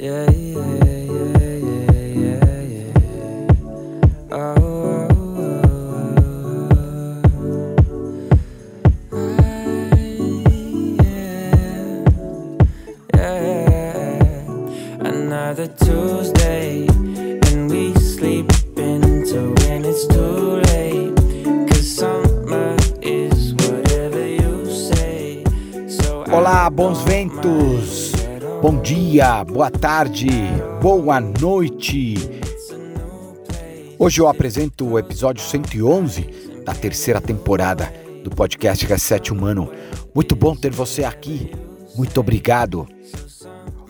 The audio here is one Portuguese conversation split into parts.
Yeah, yeah, boa tarde, boa noite! Hoje eu apresento o episódio 111 da terceira temporada do podcast Reset Humano. Muito bom ter você aqui, muito obrigado!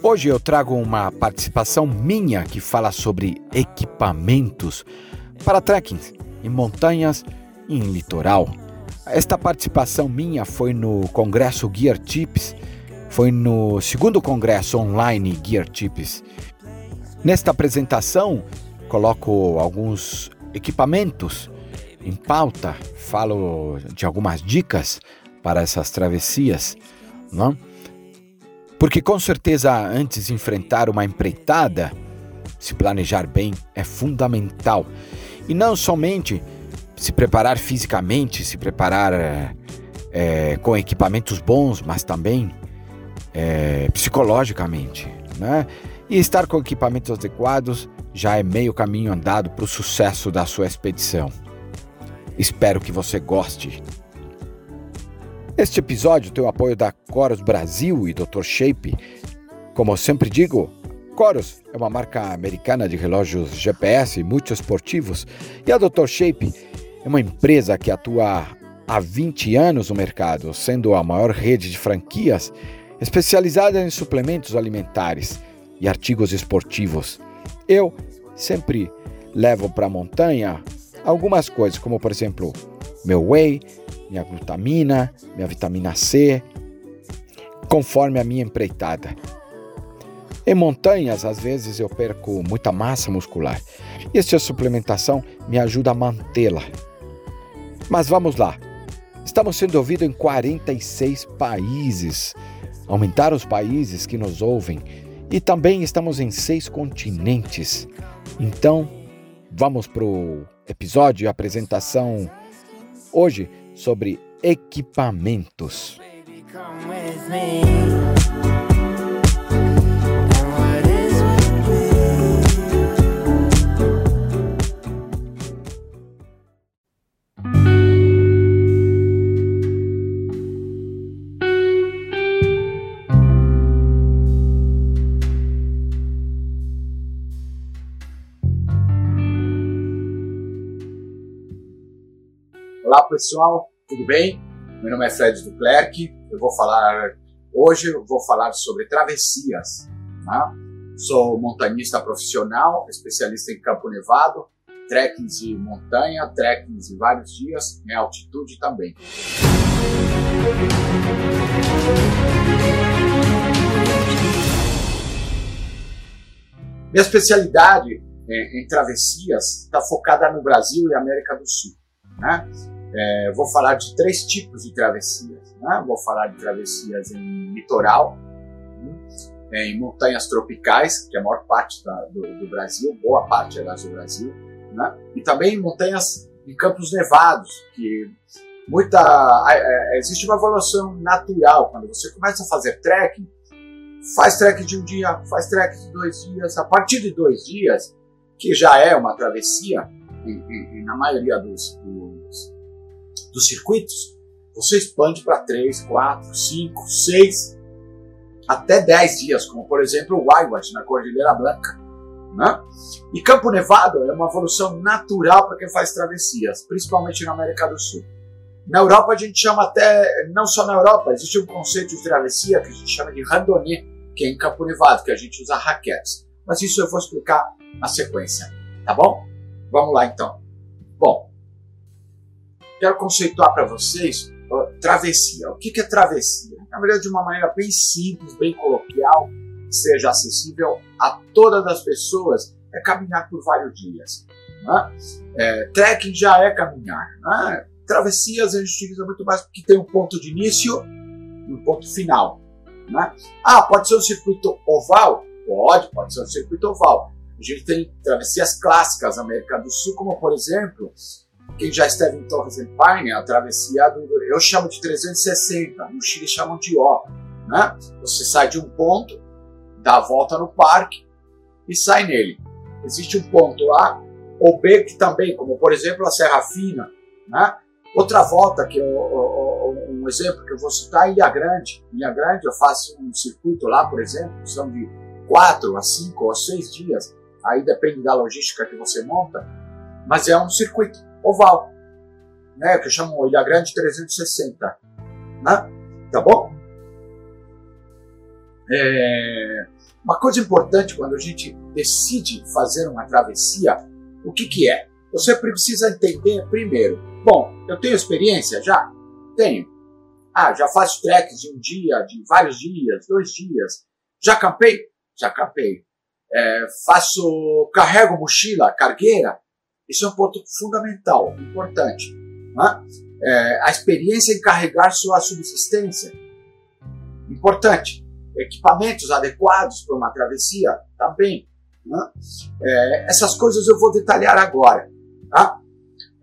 Hoje eu trago uma participação minha que fala sobre equipamentos para trekking em montanhas e em litoral. Esta participação minha foi no Congresso Gear Tips, foi no segundo Congresso Online Gear Tips. Nesta apresentação, coloco alguns equipamentos em pauta, falo de algumas dicas para essas travessias, não? Porque com certeza antes de enfrentar uma empreitada, se planejar bem é fundamental. E não somente se preparar fisicamente, se preparar é, é, com equipamentos bons, mas também é, psicologicamente. Né? E estar com equipamentos adequados já é meio caminho andado para o sucesso da sua expedição. Espero que você goste. Este episódio tem o apoio da Coros Brasil e Dr. Shape. Como eu sempre digo, Coros é uma marca americana de relógios GPS multiesportivos e a Dr. Shape é uma empresa que atua há 20 anos no mercado, sendo a maior rede de franquias especializada em suplementos alimentares e artigos esportivos. Eu sempre levo para a montanha algumas coisas, como por exemplo, meu whey, minha glutamina, minha vitamina C, conforme a minha empreitada. Em montanhas, às vezes eu perco muita massa muscular e esta suplementação me ajuda a mantê-la. Mas vamos lá. Estamos sendo ouvidos em 46 países. Aumentaram os países que nos ouvem e também estamos em seis continentes. Então, vamos para o episódio e apresentação hoje sobre equipamentos. Baby, pessoal, tudo bem? Meu nome é Fred Duclerc. Eu vou falar hoje eu vou falar sobre travessias. Tá? Sou montanhista profissional, especialista em campo nevado, trekkings de montanha, trekkings de vários dias, em altitude também. Minha especialidade é, em travessias está focada no Brasil e América do Sul. Né? É, vou falar de três tipos de travessias. Né? Vou falar de travessias em litoral, né? em montanhas tropicais, que é a maior parte da- do, do Brasil, boa parte aliás do Brasil, né? e também em montanhas em campos nevados, que muita é, é, existe uma evolução natural quando você começa a fazer trekking. Faz trekking de um dia, faz trekking de dois dias. A partir de dois dias, que já é uma travessia, e, e- e na maioria dos, dos, dos circuitos, você expande para 3, 4, 5, 6, até 10 dias, como por exemplo o Waiwat na Cordilheira Blanca. Né? E Campo Nevado é uma evolução natural para quem faz travessias, principalmente na América do Sul. Na Europa a gente chama até, não só na Europa, existe um conceito de travessia que a gente chama de randonnée, que é em Campo Nevado, que a gente usa raquetes. Mas isso eu vou explicar na sequência, tá bom? Vamos lá então. Bom, quero conceituar para vocês ó, travessia. O que que é travessia? Na verdade, de uma maneira bem simples, bem coloquial, seja acessível a todas as pessoas, é caminhar por vários dias. Né? É, trekking já é caminhar. Né? Travessias a gente utiliza muito mais porque tem um ponto de início e um ponto final. Né? Ah, pode ser um circuito oval? Pode, pode ser um circuito oval. A gente tem travessias clássicas na América do Sul, como por exemplo, quem já esteve em Torres del Paine, a travessia do, eu chamo de 360, no Chile chamam de O. Né? Você sai de um ponto, dá a volta no parque e sai nele. Existe um ponto A ou B que também, como por exemplo a Serra Fina. Né? Outra volta, que eu, um exemplo que eu vou citar é Ilha Grande. Ilha Grande eu faço um circuito lá, por exemplo, são de 4 a 5 ou 6 dias, aí depende da logística que você monta, mas é um circuito oval, né, que chamo Ilha Grande 360. Né? Tá bom? É, uma coisa importante quando a gente decide fazer uma travessia, o que, que é? Você precisa entender primeiro. Bom, eu tenho experiência já? Tenho. Ah, já faço treks de um dia, de vários dias, dois dias. Já campei? Já campei. É, faço, carrego mochila, cargueira. Isso é um ponto fundamental, importante. Né? É, a experiência em carregar sua subsistência. Importante. Equipamentos adequados para uma travessia também. Né? É, essas coisas eu vou detalhar agora. Tá?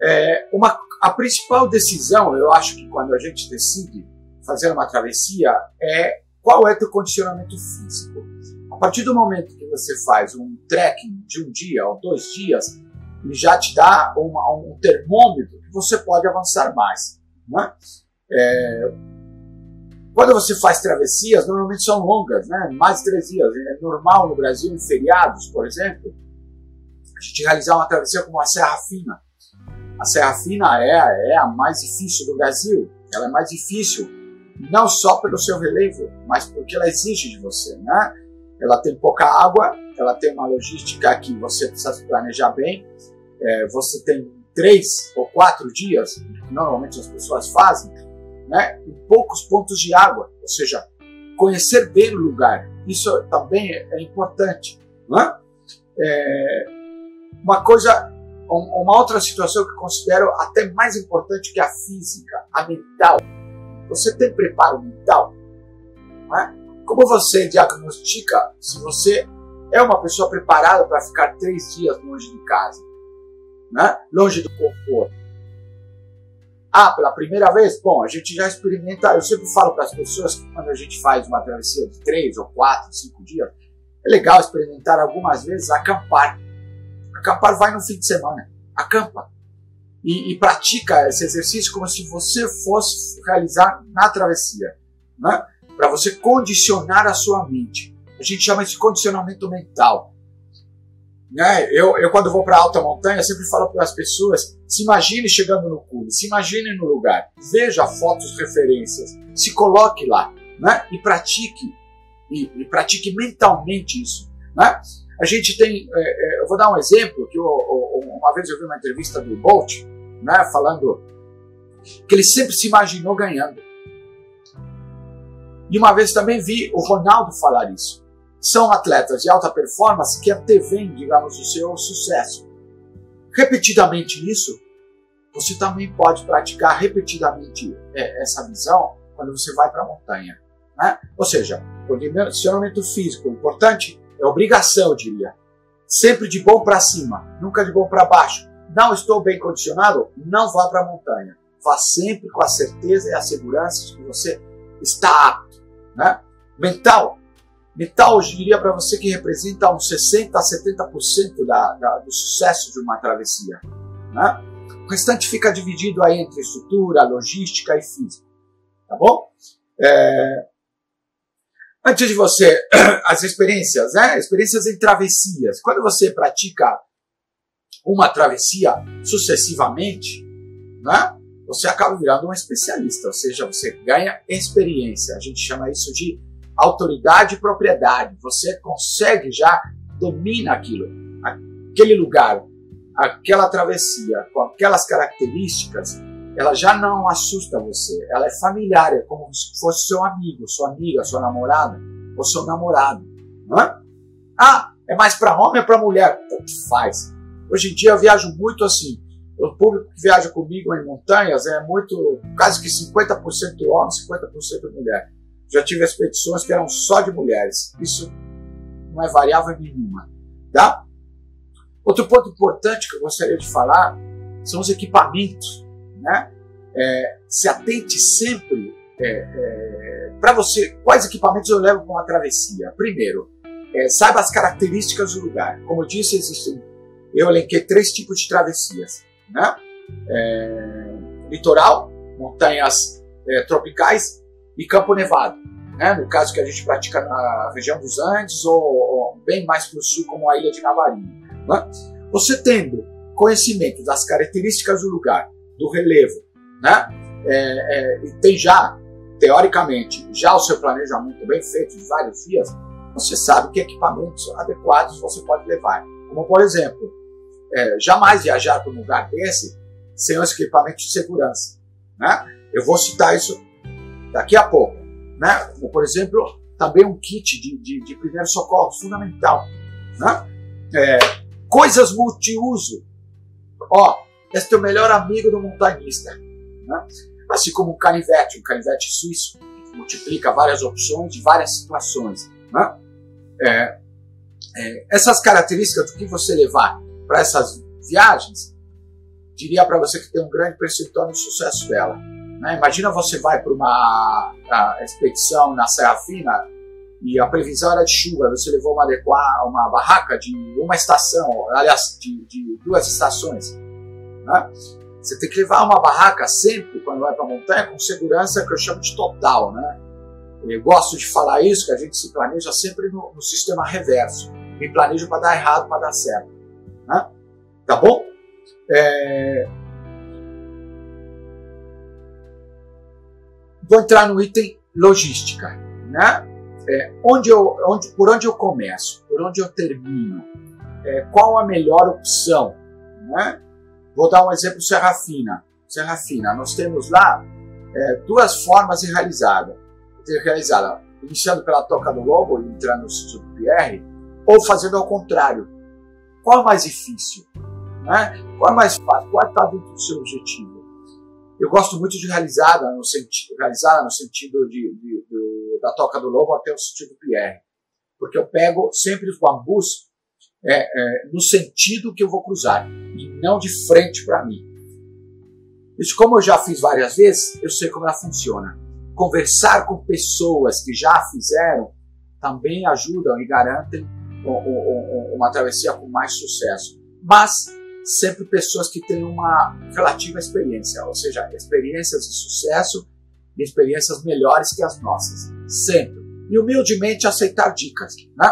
É, uma, a principal decisão, eu acho que quando a gente decide fazer uma travessia, é qual é teu condicionamento físico. A partir do momento que você faz um trekking de um dia ou dois dias, ele já te dá uma, um termômetro que você pode avançar mais. Né? É, quando você faz travessias, normalmente são longas, né? mais de três dias. É normal no Brasil, em feriados, por exemplo, a gente realizar uma travessia como a Serra Fina. A Serra Fina é, é a mais difícil do Brasil. Ela é mais difícil não só pelo seu relevo, mas porque ela exige de você, né? Ela tem pouca água, ela tem uma logística que você precisa se planejar bem. É, você tem três ou quatro dias, que normalmente as pessoas fazem, né? Em poucos pontos de água, ou seja, conhecer bem o lugar. Isso também é, é importante, né? É, uma coisa uma outra situação que considero até mais importante que a física, a mental. Você tem preparo mental? É? Como você diagnostica se você é uma pessoa preparada para ficar três dias longe de casa? Né? Longe do conforto. Ah, pela primeira vez? Bom, a gente já experimenta. Eu sempre falo para as pessoas que quando a gente faz uma travessia de três ou quatro, cinco dias, é legal experimentar algumas vezes acampar Acampar vai no fim de semana. Acampa. E, e, pratica esse exercício como se você fosse realizar na travessia. Né? Para você condicionar a sua mente. A gente chama isso de condicionamento mental. Né? Eu, eu, quando vou para alta montanha, sempre falo para as pessoas: se imagine chegando no cume, se imagine no lugar, veja fotos, referências, se coloque lá né? e pratique. E, e pratique mentalmente isso. Né? A gente tem, é, é, eu vou dar um exemplo, que eu, uma vez eu vi uma entrevista do Bolt, né, falando que ele sempre se imaginou ganhando. E uma vez também vi o Ronaldo falar isso. São atletas de alta performance que antevêm, digamos, o seu sucesso. Repetidamente isso, você também pode praticar repetidamente é, essa visão quando você vai para a montanha. Né? Ou seja, condicionamento físico importante é obrigação, eu diria. Sempre de bom para cima, nunca de bom para baixo. Não estou bem condicionado? Não vá para a montanha. Vá sempre com a certeza e a segurança de que você está apto. Né? Mental. Mental, eu diria para você que representa uns 60% a 70% da, da, do sucesso de uma travessia. Né? O restante fica dividido aí entre estrutura, logística e física. Tá bom? É, Antes de você, as experiências, né? Experiências em travessias. Quando você pratica uma travessia sucessivamente, né? Você acaba virando um especialista, ou seja, você ganha experiência. A gente chama isso de autoridade e propriedade. Você consegue já domina aquilo, aquele lugar, aquela travessia com aquelas características, ela já não assusta você, ela é familiar, é como se fosse seu amigo, sua amiga, sua namorada ou seu namorado. Não é? Ah, é mais para homem ou para mulher? Tanto faz. Hoje em dia eu viajo muito assim. O público que viaja comigo em montanhas é muito, quase que 50% homem, 50% mulher. Já tive expedições que eram só de mulheres. Isso não é variável nenhuma. Tá? Outro ponto importante que eu gostaria de falar são os equipamentos. Né? É, se atente sempre é, é, para você quais equipamentos eu levo para uma travessia. Primeiro, é, saiba as características do lugar. Como eu disse, existem, eu elenquei três tipos de travessias: né? É, litoral, montanhas é, tropicais e campo nevado. Né? No caso que a gente pratica na região dos Andes ou, ou bem mais para o sul, como a ilha de Navarinho. Né? Você tendo conhecimento das características do lugar, do relevo, né? É, é, e tem já, teoricamente, já o seu planejamento bem feito de vários dias, você sabe que equipamentos adequados você pode levar. Como, por exemplo, é, jamais viajar para um lugar desse sem os equipamentos de segurança. Né? Eu vou citar isso daqui a pouco. Né? Como, por exemplo, também um kit de, de, de primeiro socorro fundamental. Né? É, coisas multiuso. Ó, esse é o melhor amigo do montanhista. Né? Assim como um canivete, um canivete suíço, que multiplica várias opções de várias situações. Né? É, é, essas características do que você levar para essas viagens, diria para você que tem um grande percentual no sucesso dela. Né? Imagina você vai para uma expedição na Serra Fina e a previsão era de chuva, você levou uma, uma barraca de uma estação, aliás, de, de duas estações. Né? Você tem que levar uma barraca sempre, quando vai para a montanha, com segurança que eu chamo de total. Né? Eu gosto de falar isso, que a gente se planeja sempre no, no sistema reverso. Me planejo para dar errado, para dar certo. Né? Tá bom? É... Vou entrar no item logística. Né? É, onde eu, onde, por onde eu começo? Por onde eu termino? É, qual a melhor opção? Né? Vou dar um exemplo Serra Fina. Serra Fina, nós temos lá é, duas formas de realizada realizada iniciando pela Toca do Lobo e entrando no sítio do Pierre, ou fazendo ao contrário. Qual é mais difícil? Né? Qual é mais fácil? Qual está dentro do seu objetivo? Eu gosto muito de realizada no sentido, realizada no sentido de, de, de, da Toca do Lobo até o sítio do Pierre. Porque eu pego sempre os bambus é, é, no sentido que eu vou cruzar e não de frente para mim. Isso, como eu já fiz várias vezes, eu sei como ela funciona conversar com pessoas que já fizeram também ajudam e garantem uma travessia com mais sucesso. Mas sempre pessoas que têm uma relativa experiência, ou seja, experiências de sucesso e experiências melhores que as nossas. Sempre. E humildemente aceitar dicas. Né?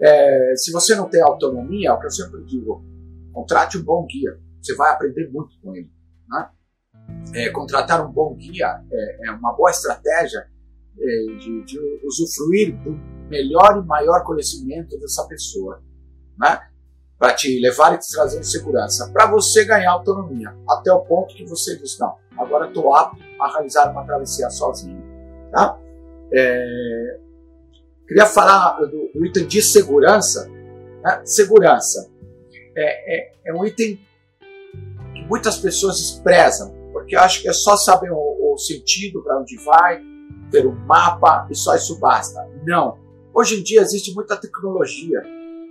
É, se você não tem autonomia, é o que eu sempre digo, contrate um bom guia. Você vai aprender muito com ele. Né? é, contratar um bom guia é, é uma boa estratégia é, de, de, usufruir do melhor e maior conhecimento dessa pessoa, né? Para te levar e te trazer segurança, para você ganhar autonomia, até o ponto que você diz: não, agora estou apto a realizar uma travessia sozinho, tá? É, queria falar do, do, item de segurança. Né? Segurança é, é, é um item que muitas pessoas desprezam porque acho que é só saber o, o sentido para onde vai, ter um mapa e só isso basta. Não. Hoje em dia existe muita tecnologia.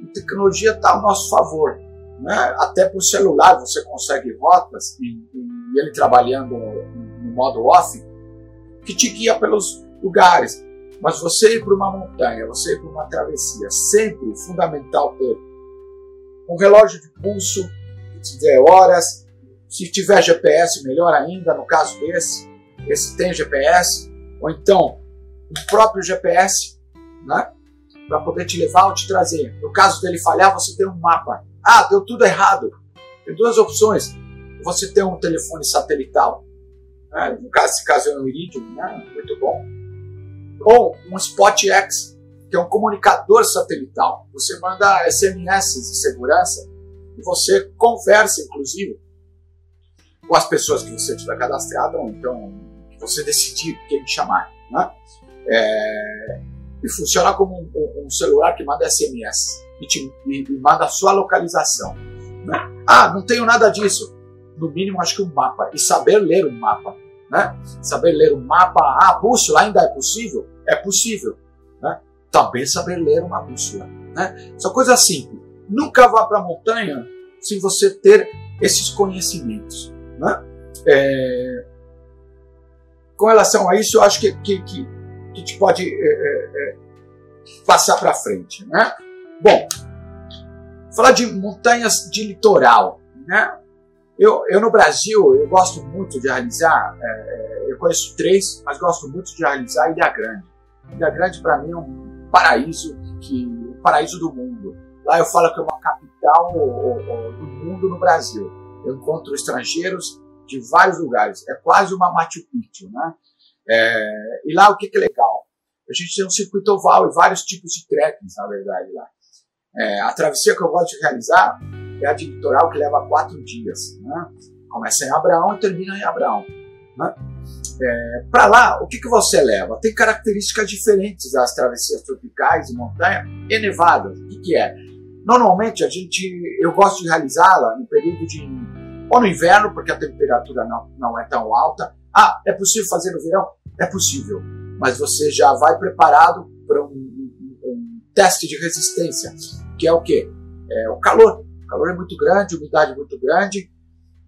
A tecnologia está ao nosso favor. Né? Até por celular você consegue rotas e, e ele trabalhando no modo off que te guia pelos lugares. Mas você ir para uma montanha, você ir para uma travessia, sempre fundamental ter um relógio de pulso que te dê horas, se tiver GPS, melhor ainda, no caso desse, esse tem GPS, ou então o próprio GPS, né? Para poder te levar ou te trazer. No caso dele falhar, você tem um mapa. Ah, deu tudo errado. Tem duas opções. Você tem um telefone satelital, né? no caso, esse caso é um Iridium, né? muito bom. Ou um SpotX, que é um comunicador satelital. Você manda SMS de segurança e você conversa, inclusive, com as pessoas que você tiver cadastrado, ou então você decidir quem chamar. Né? É, e funciona como um, um, celular que manda SMS e, te, e, e manda a sua localização. Né? Ah, não tenho nada disso. No mínimo, acho que um mapa. E saber ler um mapa. Né? Saber ler um mapa. Ah, bússola ainda é possível? É possível. Né? Também saber ler uma bússola. Né? São coisas simples. Nunca vá para a montanha sem você ter esses conhecimentos. Né? É... Com relação a isso, eu acho que, que, que, que gente pode é, é, é passar para frente. Né? Bom, falar de montanhas de litoral. Né? Eu, eu no Brasil, eu gosto muito de realizar, é, é, eu conheço três, mas gosto muito de realizar Ilha Grande. Ilha Grande para mim é um paraíso, que, um paraíso do mundo. Lá eu falo que é uma capital do mundo no Brasil. Eu encontro estrangeiros de vários lugares. É quase uma Machu Picchu, né? É, e lá o que, que é legal? A gente tem um circuito oval e vários tipos de trekkings, na verdade, lá. É, a travessia que eu gosto de realizar é a de litoral que leva quatro dias. Né? Começa em Abraão e termina em Abraão. Né? É, Para lá, o que, que você leva? Tem características diferentes das travessias tropicais de montanha e nevadas. O que, que é? Normalmente a gente, eu gosto de realizá-la no período de ou no inverno, porque a temperatura não, não é tão alta. Ah, é possível fazer no verão? É possível, mas você já vai preparado para um, um, um teste de resistência, que é o quê? É o calor. O calor é muito grande, umidade é muito grande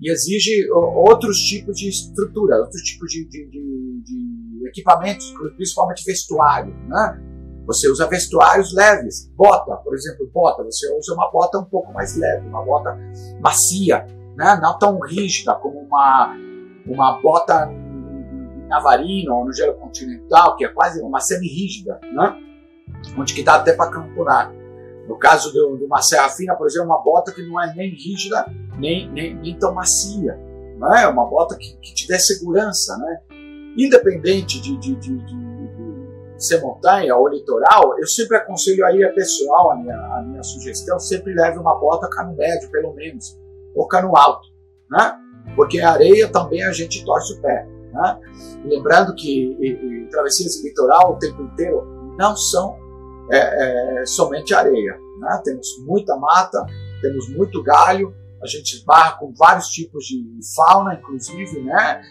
e exige outros tipos de estrutura, outros tipos de, de, de, de equipamentos, principalmente vestuário. Né? Você usa vestuários leves, bota, por exemplo, bota. Você usa uma bota um pouco mais leve, uma bota macia, né? não tão rígida como uma, uma bota navarino ou no gelo continental, que é quase uma semi-rígida, né? onde que dá até para campurar. No caso de, uma serra fina, por exemplo, uma bota que não é nem rígida, nem, nem, nem tão macia. Não é uma bota que, que te dê segurança. Né? Independente de, de, de, de, ser montanha ou litoral, eu sempre aconselho aí a pessoal, a minha, a minha sugestão, sempre leve uma bota cano médio, pelo menos, ou cano alto. Né? Porque a areia também a gente torce o pé. Né? Lembrando que e, e, travessias de litoral o tempo inteiro não são é, é, somente areia. Né? Temos muita mata, temos muito galho, a gente esbarra com vários tipos de fauna, inclusive, né?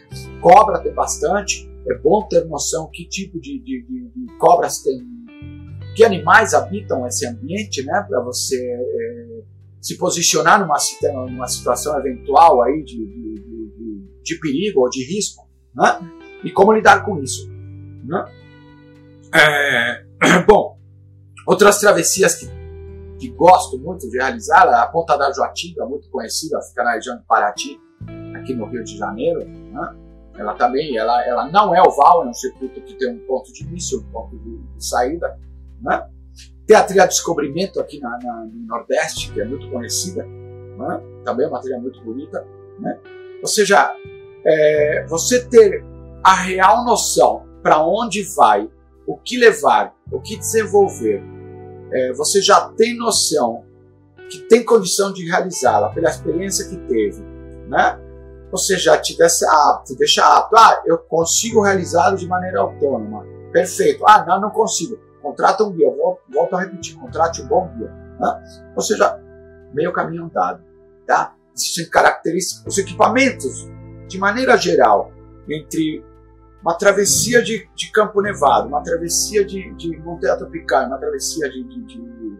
Cobra tem bastante. É bom ter noção que tipo de, de, de, cobras tem, que animais habitam esse ambiente, né? Para você é, se posicionar numa, numa situação eventual aí de, de, perigo ou de risco, né? E como lidar com isso, né? É, bom, Outras travessias que, que gosto muito de realizar, a Ponta da Joatinga, muito conhecida, fica na região de Paraty, aqui no Rio de Janeiro. Né? Ela também, ela, ela não é oval, é um circuito que tem um ponto de início, um ponto de, de saída. Né? Tem a trilha Descobrimento aqui na, na, no Nordeste, que é muito conhecida, né? também é uma trilha muito bonita. Né? Ou seja, é, você ter a real noção para onde vai, o que levar, o que desenvolver, é, você já tem noção que tem condição de realizá-la pela experiência que teve, né? Você já te deixa apto, deixa apto. Ah, eu consigo realizá-lo de maneira autônoma. Perfeito. Ah, não, não consigo. Contrata um guia. Volto, a repetir. Contrate um bom guia. Né? Ou seja, meio caminho andado. Tá? Existem características, os equipamentos, de maneira geral, entre uma travessia de, de Campo Nevado, uma travessia de, de Montanha Tropical, uma travessia de, de, de,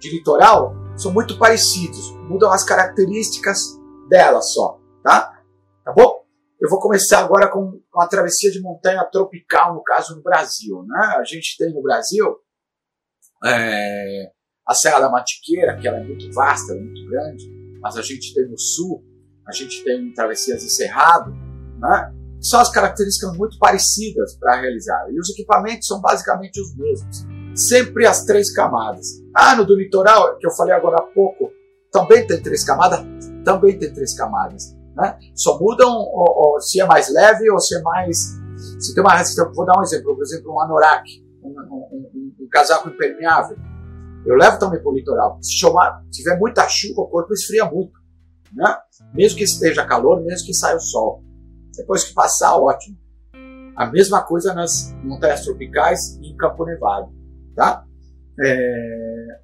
de litoral, são muito parecidos, mudam as características dela só, tá? Tá bom? Eu vou começar agora com uma travessia de montanha tropical, no caso no Brasil, né? A gente tem no Brasil é, a Serra da Mantiqueira, que ela é muito vasta, muito grande, mas a gente tem no sul, a gente tem travessias de Cerrado, né? são as características muito parecidas para realizar. E os equipamentos são basicamente os mesmos. Sempre as três camadas. Ah, no do litoral, que eu falei agora há pouco, também tem três camadas? Também tem três camadas. Né? Só mudam ou, ou, se é mais leve ou se é mais. Se tem uma resistência. Vou dar um exemplo. Por exemplo, um anorak, um, um, um, um casaco impermeável. Eu levo também para o litoral. Se chamar, se tiver muita chuva, o corpo esfria muito. Né? Mesmo que esteja calor, mesmo que saia o sol. Depois que passar, ótimo. A mesma coisa nas montanhas tropicais e em Campo Nevado. Tá? É...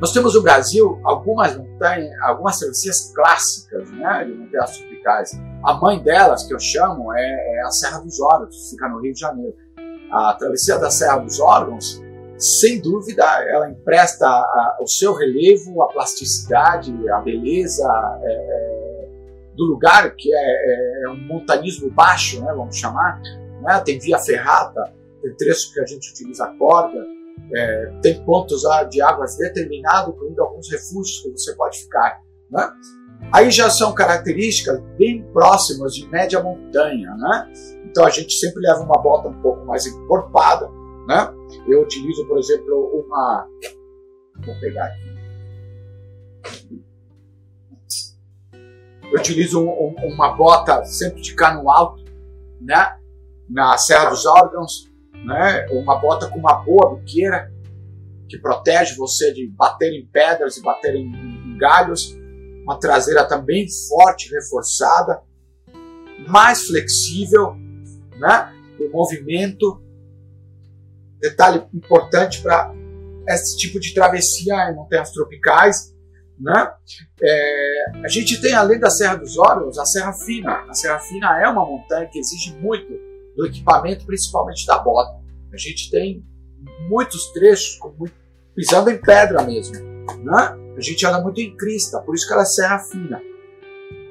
Nós temos no Brasil algumas montanhas, algumas travessias clássicas né, de montanhas tropicais. A mãe delas, que eu chamo, é, é a Serra dos Órgãos, fica no Rio de Janeiro. A travessia da Serra dos Órgãos sem dúvida, ela empresta a, o seu relevo, a plasticidade, a beleza é, é, do lugar, que é, é, um montanismo baixo, né, vamos chamar. Né? Tem via ferrata, tem trecho que a gente utiliza corda, é, tem pontos de águas determinados, incluindo alguns refúgios que você pode ficar. Né? Aí já são características bem próximas de média montanha. Né? Então a gente sempre leva uma bota um pouco mais encorpada, né? Eu utilizo, por exemplo, uma. Vou pegar aqui. Eu utilizo um, um, uma bota sempre de cano alto, né? Na Serra dos Órgãos, né? Uma bota com uma boa biqueira que protege você de bater em pedras e bater em, em galhos. Uma traseira também forte, reforçada, mais flexível, né? O movimento detalhe importante para esse tipo de travessia em montanhas tropicais. Né? É, a gente tem, além da Serra dos Órgãos, a Serra Fina. A Serra Fina é uma montanha que exige muito do equipamento, principalmente da bota. A gente tem muitos trechos muito, pisando em pedra mesmo. Né? A gente anda muito em crista, por isso que ela é Serra Fina.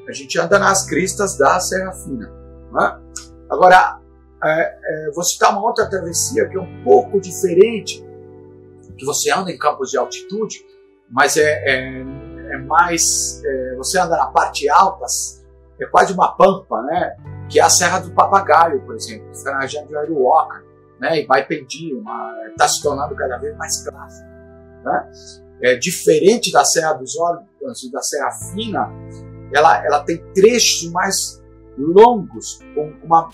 A gente anda nas cristas da Serra Fina. Né? Agora, é, é, vou citar uma outra travessia que é um pouco diferente, que você anda em campos de altitude, mas é, é, é mais. É, você anda na parte alta, é quase uma pampa, né? Que é a Serra do Papagaio, por exemplo, que fica na região de Aruoca, né? E Baipendi, está se tornando cada vez mais clássico. Né? É, diferente da Serra dos Órgãos e da Serra Fina, ela, ela tem trechos mais longos, com uma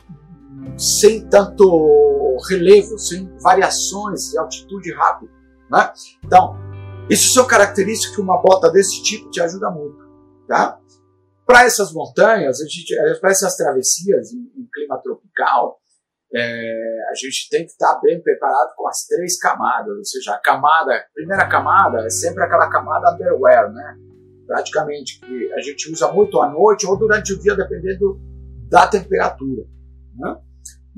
sem tanto relevo, sem variações de altitude rápida. Né? Então, isso são características que uma bota desse tipo te ajuda muito. Tá? Para essas montanhas, eh, para essas travessias em, em clima tropical, é, a gente tem que estar bem preparado com as três camadas, ou seja, a camada, a primeira camada é sempre aquela camada underwear, né? Praticamente que a gente usa muito à noite ou durante o dia, dependendo da temperatura. Né?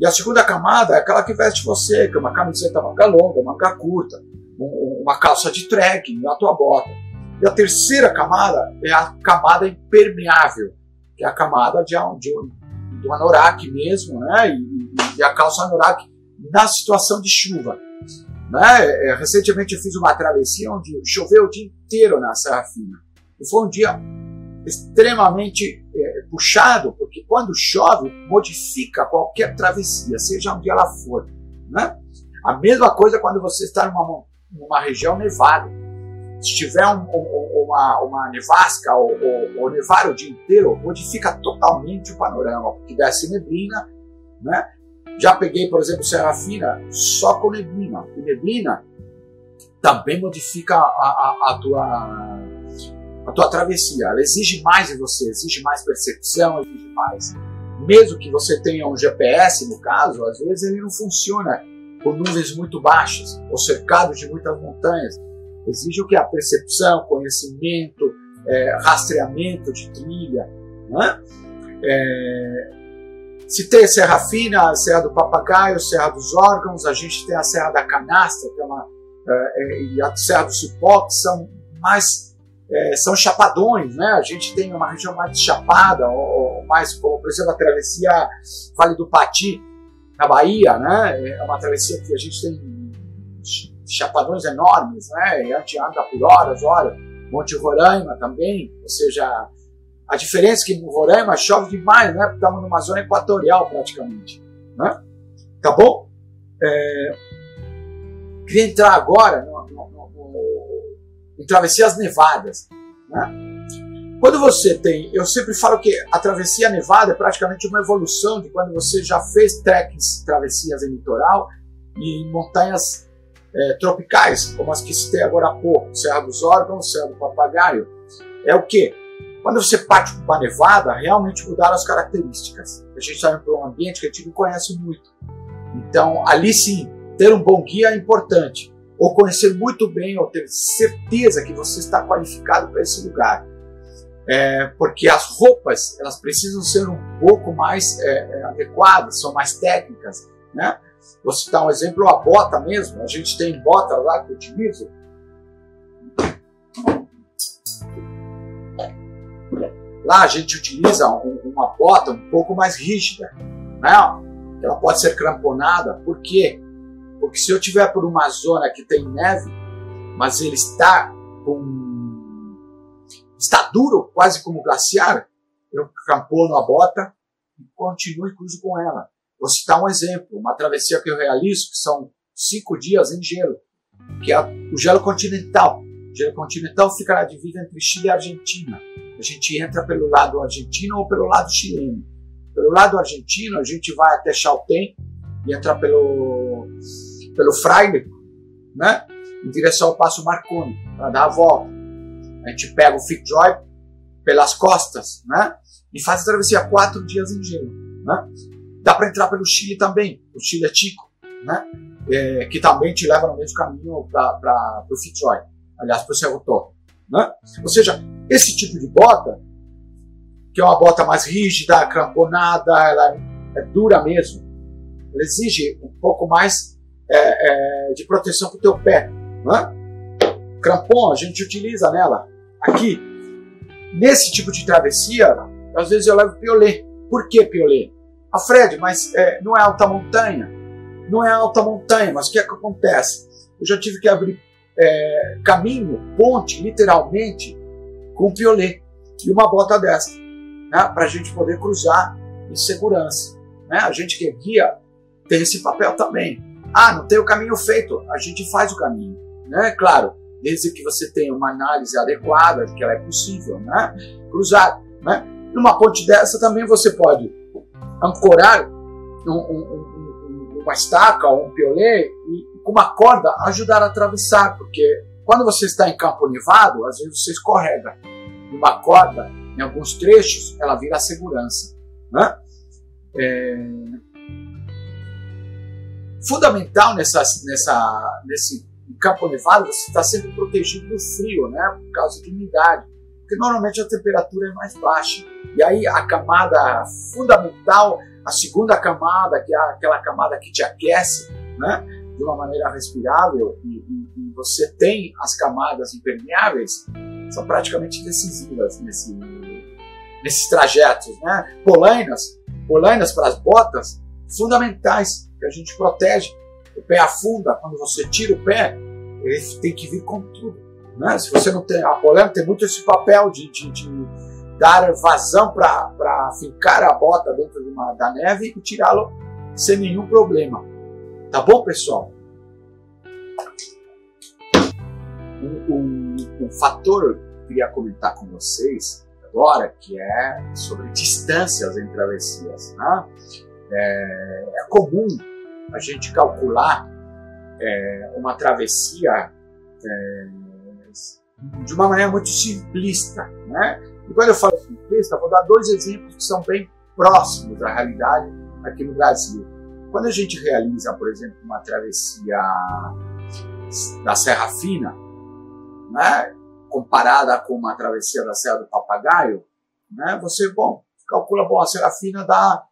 E a segunda camada é aquela que veste você, que é uma camiseta manga longa, manga curta, uma calça de trekking, a tua bota. E a terceira camada é a camada impermeável, que é a camada de, de, de um anorak mesmo, né? E, e, a calça anorak na situação de chuva. Né? É, recentemente eu fiz uma travessia onde choveu o dia inteiro na Serra Fina. E foi um dia extremamente puxado, porque quando chove, modifica qualquer travessia, seja onde ela for. Né? A mesma coisa quando você está numa, numa região nevada. Se tiver um, um, uma, uma nevasca ou, ou, ou, nevar o dia inteiro, modifica totalmente o panorama, porque desce neblina. Né? Já peguei, por exemplo, Serra Fina só com neblina. E neblina também modifica a, a, a tua a tua travessia. Ela exige mais de você, exige mais percepção, exige mais. Mesmo que você tenha um GPS, no caso, às vezes ele não funciona com nuvens muito baixas ou cercado de muitas montanhas. Exige o que? A percepção, conhecimento, é, rastreamento de trilha. Né? É, se tem Serra Fina, a Serra do Papagaio, Serra dos Órgãos, a gente tem a Serra da Canastra, que é uma, é, é e a Serra do Cipó, que são mais é, são chapadões, né? A gente tem uma região mais chapada, ou, ou, mais, como por exemplo a travessia Vale do Pati, na Bahia, né? É uma travessia que a gente tem chapadões enormes, né? E a gente anda por horas, olha. Monte Roraima também, ou seja, a diferença é que no Roraima chove demais, né? Porque estamos numa zona equatorial praticamente, né? Tá bom? É... Queria entrar agora no, em travessias nevadas. Né? Quando você tem, eu sempre falo que a travessia nevada é praticamente uma evolução de quando você já fez trekkings, travessias em litoral e em montanhas é, tropicais, como as que citei agora há pouco, Serra dos Órgãos, Serra do Papagaio. É o que? Quando você parte para uma nevada, realmente mudaram as características. A gente está indo para um ambiente que a gente não conhece muito. Então, ali sim, ter um bom guia é importante ou conhecer muito bem, ou ter certeza que você está qualificado para esse lugar. É, porque as roupas elas precisam ser um pouco mais é, é, adequadas, são mais técnicas, né? Vou citar um exemplo, a bota mesmo. A gente tem bota lá que eu utilizo. Lá a gente utiliza um, uma bota um pouco mais rígida, né? Ela pode ser cramponada. Por quê? Porque se eu tiver por uma zona que tem neve, mas ele está com está duro, quase como glaciar, eu campono a bota e continuo e cruzo com ela. Vou citar um exemplo, uma travessia que eu realizo, que são cinco dias em gelo, que é o gelo continental. O gelo continental fica na divisa entre Chile e Argentina. A gente entra pelo lado argentino ou pelo lado chileno. Pelo lado argentino, a gente vai até Chaltén e entra pelo, pelo Fraile, né? em direção ao Passo Marconi, para dar a volta. A gente pega o Fitzroy pelas costas né? e faz a travessia quatro dias em gelo. Né? Dá para entrar pelo Chile também, o Chile é Tico, né? É, que também te leva no mesmo caminho para o Fitzroy, aliás, para o Cerro Torre. Né? Ou seja, esse tipo de bota, que é uma bota mais rígida, cramponada, ela é dura mesmo, ela exige um pouco mais é, é, de proteção para o teu pé. Né? Crampon a gente utiliza nela aqui. Nesse tipo de travessia, às vezes eu levo piolê. Por que piolê? A Fred, mas é, não é alta montanha. Não é alta montanha, mas o que é que acontece? Eu já tive que abrir é, caminho, ponte, literalmente, com piolê e uma bota dessa, né, para a gente poder cruzar em segurança. Né? A gente que é guia tem esse papel também. Ah, não tem o caminho feito, a gente faz o caminho. Né? Claro, desde que você tenha uma análise adequada de que ela é possível né? cruzar. Né? Numa ponte dessa também você pode ancorar um, um, um, uma estaca ou um piolê e com uma corda ajudar a atravessar, porque quando você está em campo nevado, às vezes você escorrega. Uma corda, em alguns trechos, ela vira segurança. Né? É... Fundamental nessa, nessa, nesse campo nevado, você está sempre protegido do frio, né? por causa de umidade porque normalmente a temperatura é mais baixa. E aí a camada fundamental, a segunda camada, que é aquela camada que te aquece, né, de uma maneira respirável, e, e, e você tem as camadas impermeáveis, são praticamente decisivas nesse, nesses trajetos. Né? Polainas, polainas para as botas, fundamentais, que a gente protege. O pé afunda, quando você tira o pé, ele tem que vir com tudo. Né? Se você não tem. A polêmica tem muito esse papel de, de, de dar vazão para fincar a bota dentro de uma, da neve e tirá-lo sem nenhum problema. Tá bom, pessoal? Um, um, um fator que eu queria comentar com vocês agora, que é sobre distâncias em travessias. Né? É, é comum a gente calcular é, uma travessia é, de uma maneira muito simplista. Né? E quando eu falo simplista, vou dar dois exemplos que são bem próximos da realidade aqui no Brasil. Quando a gente realiza, por exemplo, uma travessia da Serra Fina, né, comparada com uma travessia da Serra do Papagaio, né, você, bom, calcula, bom, a Serra Fina dá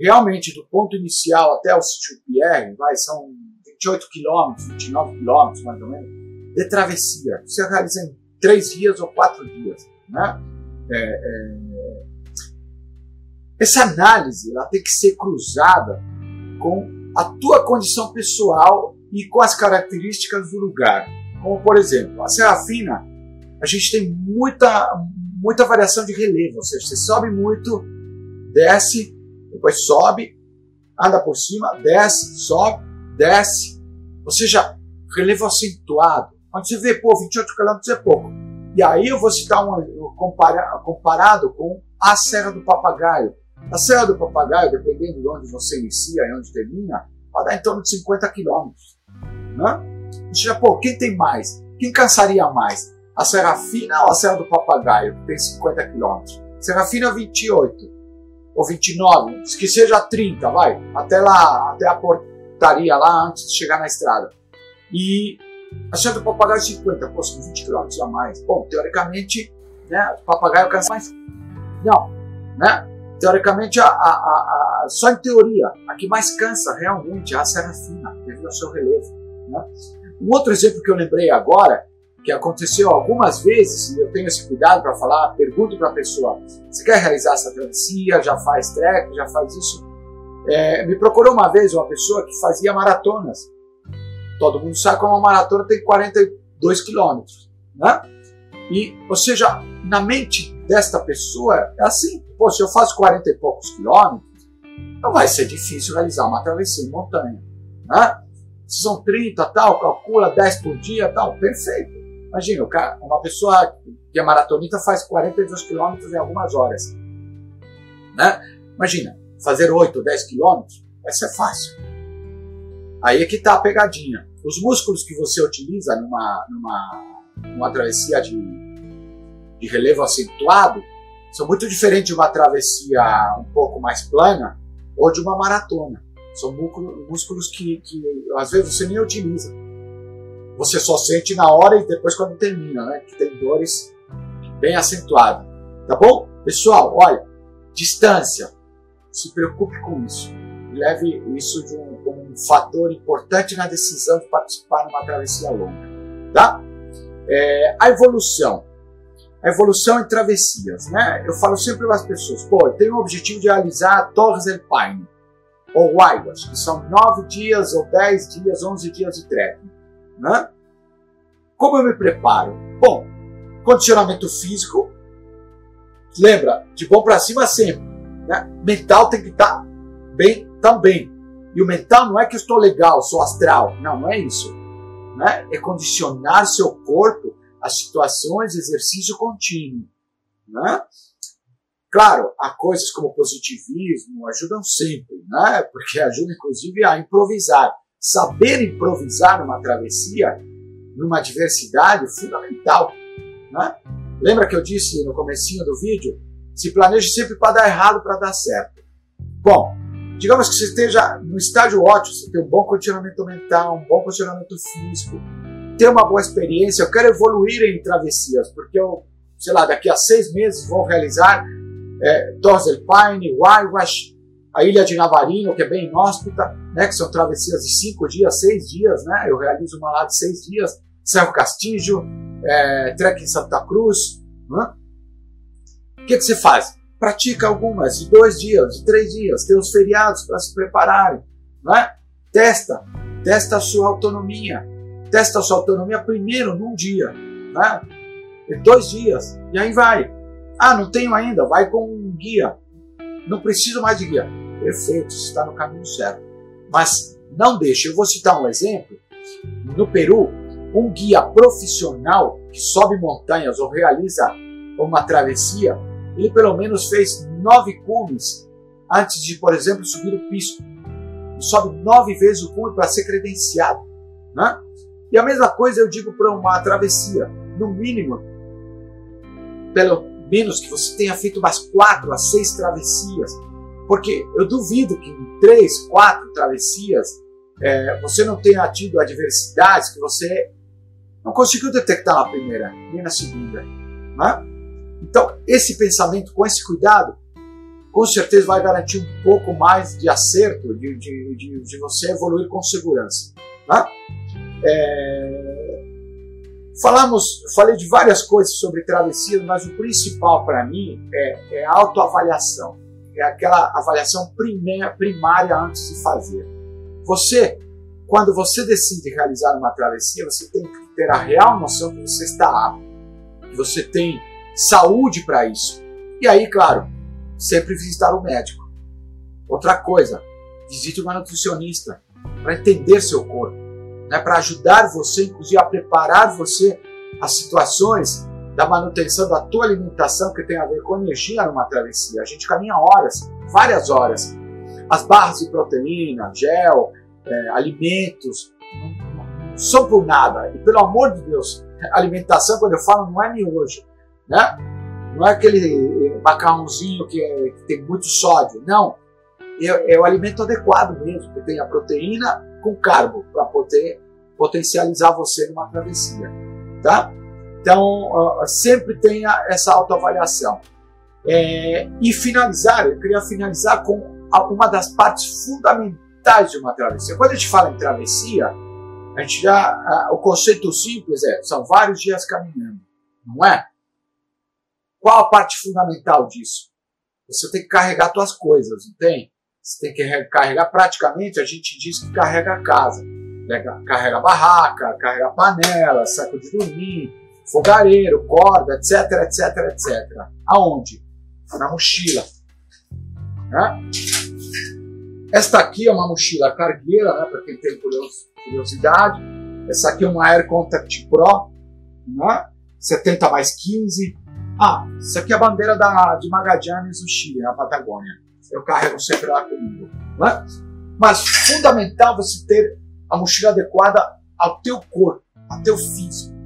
realmente do ponto inicial até o sítio Pierre, vai, são 28 quilômetros, 29 quilômetros mais ou menos, de travessia. Você realiza em três dias ou quatro dias. Né? É, é... Essa análise ela tem que ser cruzada com a tua condição pessoal e com as características do lugar. Como, por exemplo, a Serra Fina, a gente tem muita, muita variação de relevo, ou seja, você sobe muito, desce, depois sobe, anda por cima, desce, sobe, desce. Ou seja, relevo acentuado. Quando você vê, pô, 28 km é pouco. E aí eu vou citar um comparado com a Serra do Papagaio. A Serra do Papagaio, dependendo de onde você inicia e onde termina, vai dar em torno de 50 km. Né? Seja, pô, quem tem mais? Quem cansaria mais? A Serra Fina ou a Serra do Papagaio, que tem 50 km? Serra Fina 28 ou 29, que seja 30, vai, até lá, até a portaria lá antes de chegar na estrada. E a senhora do papagaio 50, pô, são 20 km a mais. Bom, teoricamente, né, o papagaio cansa mais. Não, né? Teoricamente, a, a, a, só em teoria. A que mais cansa realmente é a serra fina, devido ao seu relevo. Né? Um outro exemplo que eu lembrei agora, que aconteceu algumas vezes, e eu tenho esse cuidado para falar, pergunto para a pessoa: você quer realizar essa travessia? Já faz treco? Já faz isso? É, me procurou uma vez uma pessoa que fazia maratonas. Todo mundo sabe que uma maratona tem 42 quilômetros. Né? E, ou seja, na mente desta pessoa é assim: pô, se eu faço 40 e poucos quilômetros, não vai ser difícil realizar uma travessia em montanha. Né? Se são 30, tal, calcula 10 por dia, tal, perfeito. Imagina, uma pessoa que é maratonita faz 42 quilômetros em algumas horas. Né? Imagina, fazer 8, 10 quilômetros vai ser fácil. Aí é que está a pegadinha. Os músculos que você utiliza numa, numa, numa travessia de, de relevo acentuado são muito diferentes de uma travessia um pouco mais plana ou de uma maratona. São músculos que, que às vezes você nem utiliza. Você só sente na hora e depois quando termina, né? Que tem dores bem acentuadas. Tá bom? Pessoal, olha, distância. Se preocupe com isso. Leve isso de um, como um fator importante na decisão de participar numa travessia longa. Tá? É, a evolução a evolução em travessias, né? Eu falo sempre para as pessoas, pô, eu tenho o objetivo de realizar Torres del Paine ou Waiwas, que são nove dias ou dez dias, onze dias de trekking, né? Como eu me preparo? Bom, condicionamento físico, lembra, de bom para cima sempre, né? Mental tem que estar tá bem também. E o mental não é que eu estou legal, sou astral, não, não é isso, né? É condicionar seu corpo as situações exercício contínuo. Né? Claro, há coisas como positivismo ajudam sempre, né? porque ajudam inclusive a improvisar. Saber improvisar numa travessia, numa diversidade, é fundamental. Né? Lembra que eu disse no comecinho do vídeo? Se planeje sempre para dar errado para dar certo. Bom, digamos que você esteja no estágio ótimo, você tem um bom condicionamento mental, um bom condicionamento físico, ter uma boa experiência, eu quero evoluir em travessias, porque eu, sei lá, daqui a seis meses vou realizar é, Torres del Paine, Waiwash, a Ilha de Navarino, que é bem inóspita, né, que são travessias de cinco dias, seis dias, né, eu realizo uma lá de seis dias, Cerro Castillo, é, Trek em Santa Cruz. Né? O que, que você faz? Pratica algumas, de dois dias, de três dias, tem os feriados para se prepararem. Né? Testa, testa a sua autonomia, testa a sua autonomia primeiro num dia, né? dois dias, e aí vai. Ah, não tenho ainda, vai com um guia. Não preciso mais de guia. Perfeito, você está no caminho certo. Mas não deixe, eu vou citar um exemplo. No Peru, um guia profissional que sobe montanhas ou realiza uma travessia, ele pelo menos fez nove cumes antes de, por exemplo, subir o piso. Ele sobe nove vezes o cume para ser credenciado. Né? E a mesma coisa eu digo para uma travessia. No mínimo, pelo menos que você tenha feito umas quatro a seis travessias. Porque eu duvido que em três, quatro travessias é, você não tenha tido adversidades que você não conseguiu detectar na primeira, nem na segunda. Né? Então, esse pensamento, com esse cuidado, com certeza vai garantir um pouco mais de acerto, de, de, de, de você evoluir com segurança. Né? É... Falamos, falei de várias coisas sobre travessia, mas o principal para mim é, é a autoavaliação. É aquela avaliação primária antes de fazer. Você, quando você decide realizar uma travessia, você tem que ter a real noção que você está apto, que você tem saúde para isso. E aí, claro, sempre visitar o médico. Outra coisa, visite uma nutricionista para entender seu corpo né, para ajudar você, inclusive, a preparar você as situações da manutenção da tua alimentação, que tem a ver com energia numa travessia. A gente caminha horas, várias horas. As barras de proteína, gel, é, alimentos, não, são por nada. E pelo amor de Deus, alimentação, quando eu falo, não é miojo, né? Não é aquele macarrãozinho que, é, que tem muito sódio, não. É, é o alimento adequado mesmo, que tem a proteína com carbo para poder potencializar você numa travessia, tá? Então, sempre tenha essa autoavaliação. É, e finalizar, eu queria finalizar com uma das partes fundamentais de uma travessia. Quando a gente fala em travessia, a gente já, o conceito simples é, são vários dias caminhando, não é? Qual a parte fundamental disso? Você tem que carregar suas coisas, não tem? Você tem que carregar praticamente, a gente diz que carrega a casa. Carrega barraca, carrega panela, saco de dormir, fogareiro, corda, etc, etc, etc. Aonde? Na mochila. Né? Esta aqui é uma mochila cargueira, né, para quem tem curiosidade. Essa aqui é uma Air Contact Pro, né, 70 mais 15. Ah, isso aqui é a bandeira da, de Magallanes, no Chile, na Patagônia. Eu carrego sempre lá comigo. Né? Mas fundamental você ter a mochila adequada ao teu corpo, ao teu físico.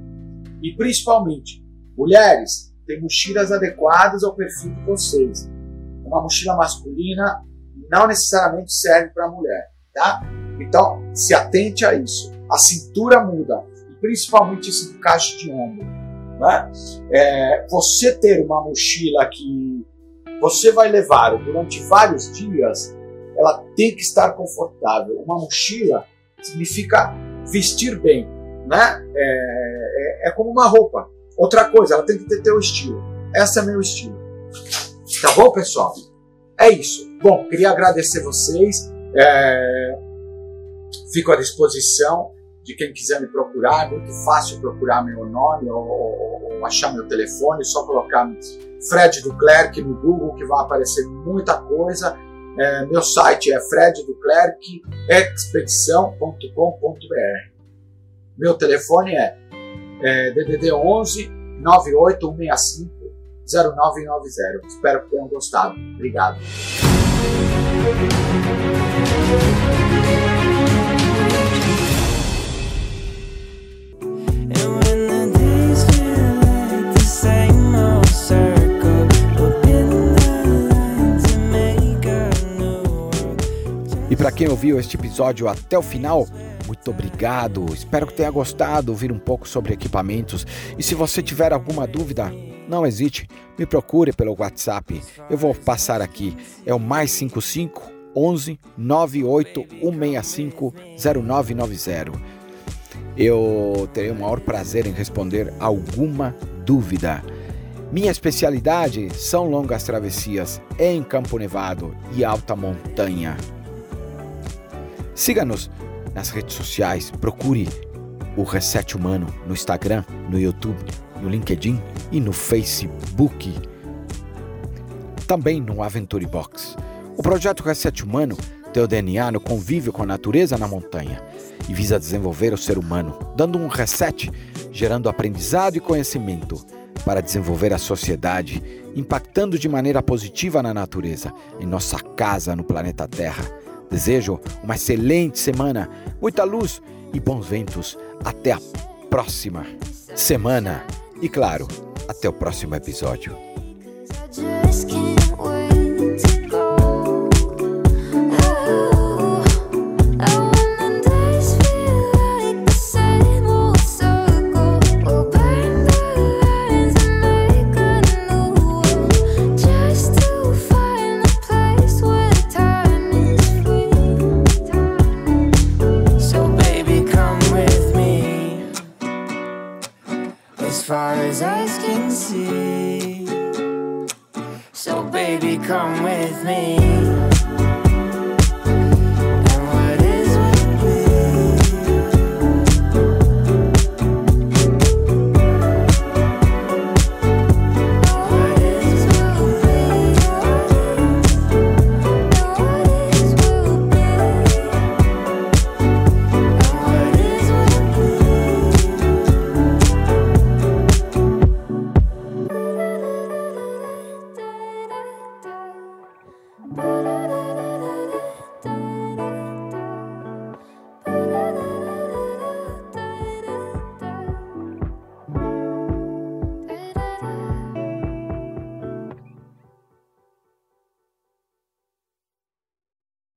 E principalmente, mulheres, tem mochilas adequadas ao perfil de vocês. Uma mochila masculina não necessariamente serve para mulher, tá? Então, se atente a isso. A cintura muda, e principalmente esse encaixe de ombro. Né? É, você ter uma mochila que você vai levar durante vários dias, ela tem que estar confortável. Uma mochila significa vestir bem, né? É, é, é como uma roupa. Outra coisa, ela tem que ter teu estilo. Esse é meu estilo. Tá bom, pessoal? É isso. Bom, queria agradecer vocês. É... Fico à disposição de quem quiser me procurar. É muito fácil procurar meu nome ou, ou, ou achar meu telefone. só colocar Fred Duclerc no Google que vai aparecer muita coisa. É, meu site é fredduclercexpedição.com.br. Meu telefone é, é DDD 11 98165 0990. Espero que tenham gostado. Obrigado. Para quem ouviu este episódio até o final, muito obrigado. Espero que tenha gostado ouvir um pouco sobre equipamentos. E se você tiver alguma dúvida, não hesite, me procure pelo WhatsApp. Eu vou passar aqui. É o mais 55 11 98 165 0990. Eu terei o maior prazer em responder alguma dúvida. Minha especialidade são longas travessias em Campo Nevado e alta montanha. Siga-nos nas redes sociais, procure o Reset Humano no Instagram, no YouTube no LinkedIn e no Facebook. Também no Aventure Box. O projeto Reset Humano tem o DNA no convívio com a natureza na montanha e visa desenvolver o ser humano, dando um reset, gerando aprendizado e conhecimento para desenvolver a sociedade, impactando de maneira positiva na natureza, em nossa casa no planeta Terra. Desejo uma excelente semana, muita luz e bons ventos. Até a próxima semana. E claro, até o próximo episódio.